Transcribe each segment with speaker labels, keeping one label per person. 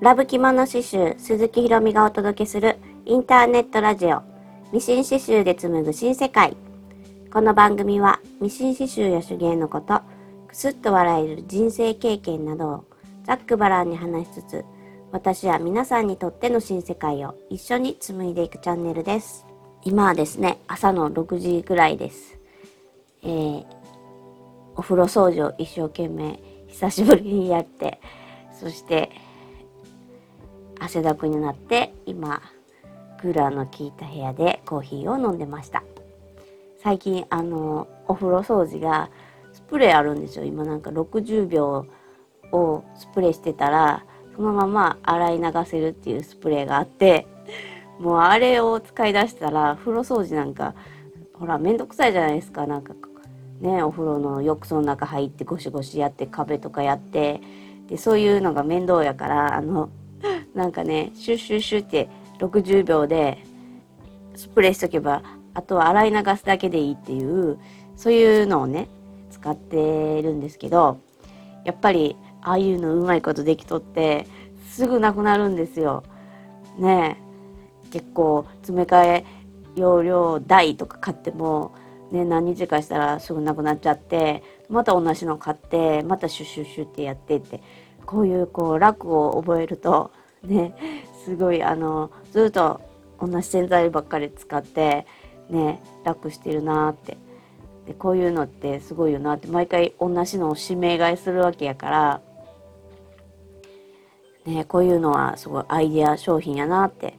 Speaker 1: ラブ着物刺繍鈴木ひろみがお届けするインターネットラジオミシン刺繍で紡ぐ新世界。この番組はミシン刺繍や手芸のことくすっと笑える人生経験などをざっくばらんに話しつつ私は皆さんにとっての新世界を一緒に紡いでいくチャンネルです。今はですね朝の6時ぐらいです。えー、お風呂掃除を一生懸命久しぶりにやってそして汗だくになって今クーラーの効いた部屋でコーヒーを飲んでました。最近あのお風呂掃除がスプレーあるんですよ。今なんか60秒をスプレーしてたらそのまま洗い流せるっていうスプレーがあってもうあれを使い出したら風呂掃除なんかほらめんどくさいじゃないですか。なんかねお風呂の浴槽の中入ってゴシゴシやって壁とかやってでそういうのが面倒やからあのなんかねシュッシュッシュって60秒でスプレーしとけばあとは洗い流すだけでいいっていうそういうのをね使ってるんですけどやっぱりああいうのうまいことできとってすぐなくなるんですよ。ね結構詰め替え容量大とか買っても、ね、何日かしたらすぐなくなっちゃってまた同じの買ってまたシュッシュッシュってやってってこういうこう楽を覚えるとねすごいあのずっと同じ洗剤ばっかり使ってね楽してるなって。でこういうのってすごいよなって。毎回同じのを指名買いするわけやから。ねこういうのはすごいアイデア商品やなって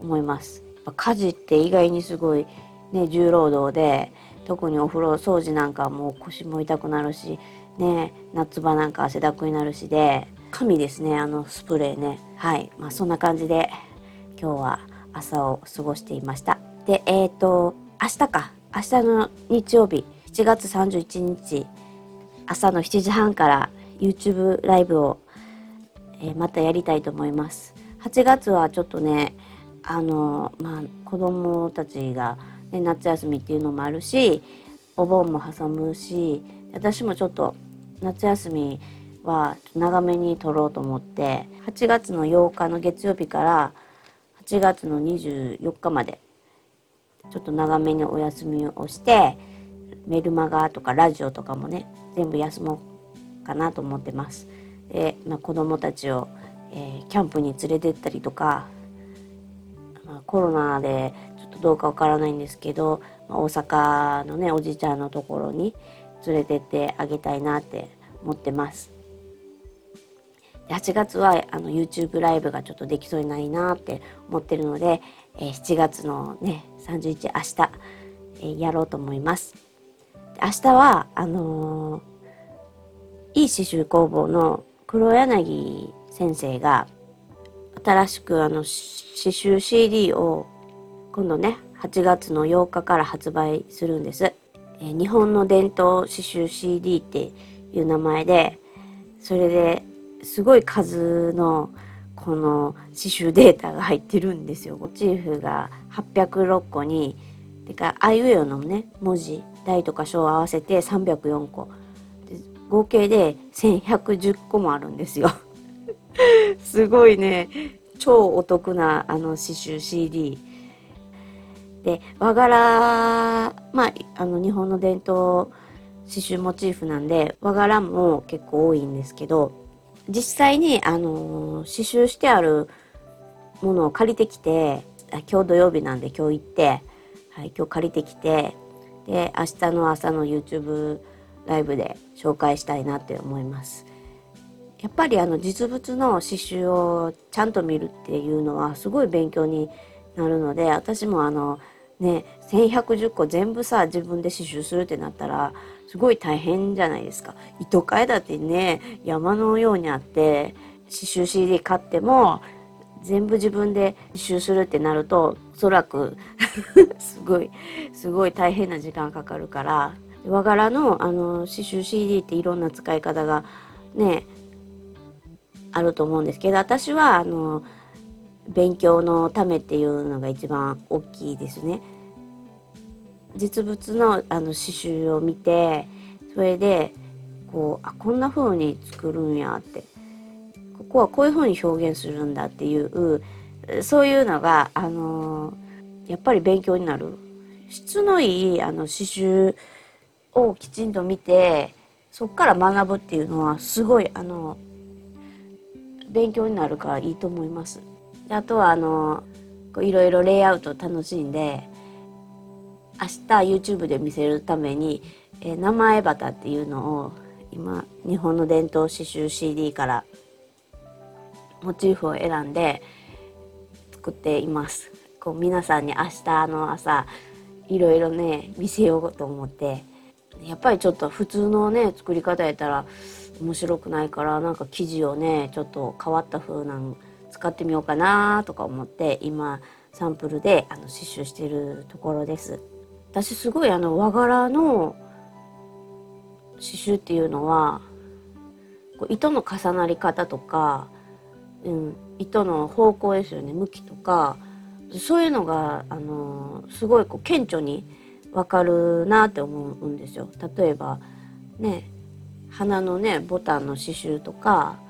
Speaker 1: 思います。家事って意外にすごいね重労働で特にお風呂掃除なんかもう腰も痛くなるしね夏場なんか汗だくになるしで神ですね。あのスプレーね。はい。まあそんな感じで今日は朝を過ごしていました。でえっ、ー、と明日か。明日の日曜日。7月31日。朝の7時半から YouTube ライブを、えー、またやりたいと思います。8月はちょっとねあのまあ子供たちが、ね、夏休みっていうのもあるしお盆も挟むし私もちょっと夏休みは長めに撮ろうと思って8月の8日の月曜日から8月の24日までちょっと長めにお休みをしてメルマガとかラジオとかもね全部休もうかなと思ってます。で、まあ、子供たちを、えー、キャンプに連れてったりとか、まあ、コロナでちょっとどうかわからないんですけど、まあ、大阪のねおじいちゃんのところに連れてってあげたいなって思ってます。8月はあの YouTube ライブがちょっとできそうにないなって思ってるので、えー、7月のね31明日、えー、やろうと思います。明日はあのー、いい刺繍工房の黒柳先生が新しくあの刺繍 CD を今度ね8月の8日から発売するんです。えー、日本の伝統刺繍 CD っていう名前でそれですごい数のこの刺繍データが入ってるんですよ。モチーフが806個にてかあいうえおのね文字大とか小合わせて304個合計で1110個もあるんですよ。すごいね超お得なあの刺繍 CD で和柄まああの日本の伝統刺繍モチーフなんで和柄も結構多いんですけど実際に、あのー、刺繍してあるものを借りてきて、今日土曜日なんで今日行って、はい、今日借りてきて、で、明日の朝の YouTube ライブで紹介したいなって思います。やっぱりあの実物の刺繍をちゃんと見るっていうのはすごい勉強になるので私もあのね1110個全部さ自分で刺繍するってなったらすごい大変じゃないですか。糸替えだってね、山のようにあって、刺繍 CD 買っても、全部自分で刺繍するってなると、おそらく すごい、すごい大変な時間かかるから、和柄のあの刺繍 CD っていろんな使い方がね、あると思うんですけど、私はあの、勉強のためっていうのが一番大きいですね。実物のあの刺繍を見てそれでこうあこんな風に作るんやってここはこういうふうに表現するんだっていうそういうのが、あのやっぱり勉強になる質のいいあの刺繍をきちんと見てそこから学ぶっていうのはすごいあの勉強になるからいいと思います。あとはあのいろいろレイアウト楽しんで明日 YouTube で見せるために、えー、名前バタっていうのを今日本の伝統刺繍 CD からモチーフを選んで作っています。こう皆さんに明日の朝いろいろね見せようと思ってやっぱりちょっと普通のね作り方やったら面白くないからなんか生地をねちょっと変わった風なん使ってみようかなとか思って今サンプルであの刺繍してるところです。私すごいあの和柄の刺繍っていうのはこう糸の重なり方とか、うん、糸の方向ですよね向きとかそういうのが、あのすごいこう顕著にわかるなって思うんですよ。例えばね花のねボタンの刺繍とか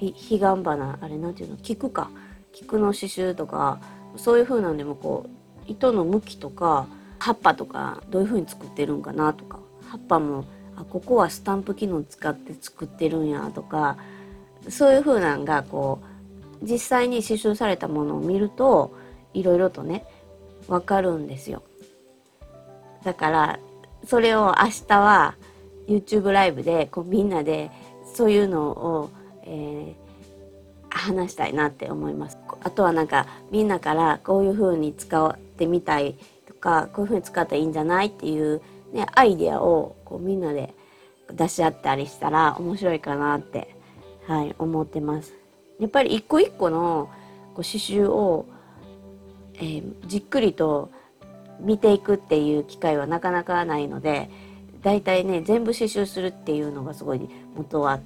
Speaker 1: 彼岸花あれなんていうの菊か菊の刺繍とかそういう風なんでもこう糸の向きとか葉っぱとかどういう風に作ってるんかなとか葉っぱもあここはスタンプ機能使って作ってるんやとかそういう風なんがこう実際に刺繍されたものを見るといろいろとねわかるんですよ。だからそれを明日は YouTube ライブでこうみんなでそういうのを、えー、話したいなって思います。あとはなんかみんなからこういう風に使ってみたいかこういう風に使ったらいいんじゃないっていう、ね、アイデアをこうみんなで出し合ったりしたら面白いかなって、はい、思ってます。やっぱり一個一個のこう刺繍をえー、じっくりと見ていくっていう機会はなかなかないのでだいたいね全部刺繍するっていうのがすごい元は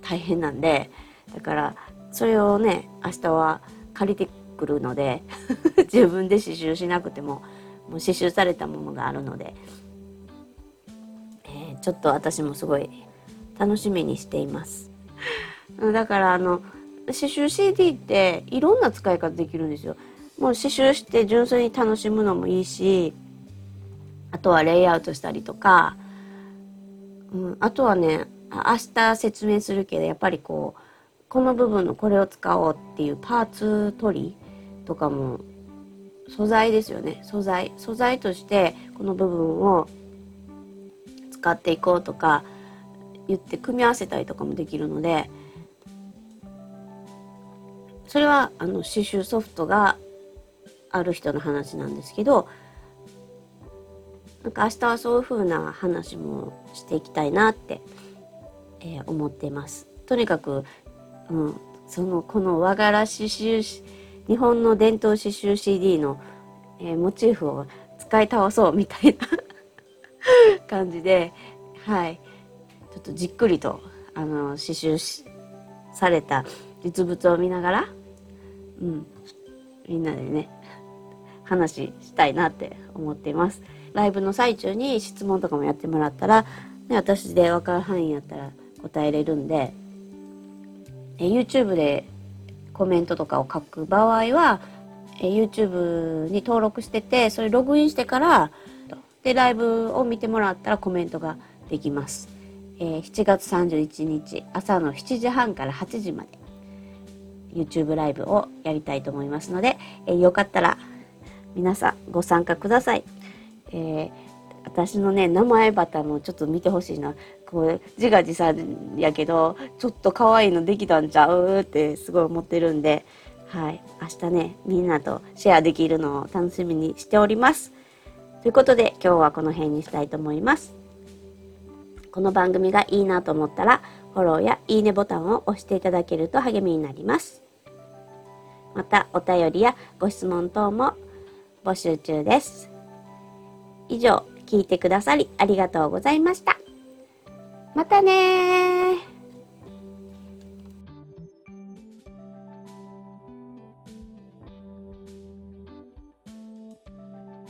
Speaker 1: 大変なんでだからそれをね明日は借りてくるので 自分で刺繍しなくてももう刺繍されたものがあるので、えー、ちょっと私もすごい楽しみにしています。だからあの刺繍 CD っていろんな使い方できるんですよ。もう刺繍して純粋に楽しむのもいいしあとはレイアウトしたりとか、うん、あとはね明日説明するけどやっぱりこうこの部分のこれを使おうっていうパーツ取りとかも素材ですよね素材素材としてこの部分を使っていこうとか言って組み合わせたりとかもできるのでそれはあの刺繍ソフトがある人の話なんですけどなんか明日はそういう風な話もしていきたいなって、えー、思ってます。とにかく、うん、そのこの和柄刺繍日本の伝統刺繍 CD の、えー、モチーフを使い倒そうみたいな 感じではいちょっとじっくりとあの刺繍された実物を見ながら、うん、みんなでね話したいなって思っています。ライブの最中に質問とかもやってもらったら、ね、私で分かる範囲やったら答えれるんで、え YouTube でコメントとかを書く場合は、え YouTube に登録してて、それログインしてから、で、ライブを見てもらったらコメントができます。えー、7月31日朝の7時半から8時まで YouTube ライブをやりたいと思いますので、えー、よかったら皆さんご参加ください。えー、私のね、名前バタもちょっと見てほしいな。こう、自画自賛やけど、ちょっと可愛いのできたんちゃうってすごい思ってるんで、はい。明日ね、みんなとシェアできるのを楽しみにしております。ということで、今日はこの辺にしたいと思います。この番組がいいなと思ったら、フォローやいいねボタンを押していただけると励みになります。また、お便りやご質問等も募集中です。以上、聞いてくださりありがとうございました。またね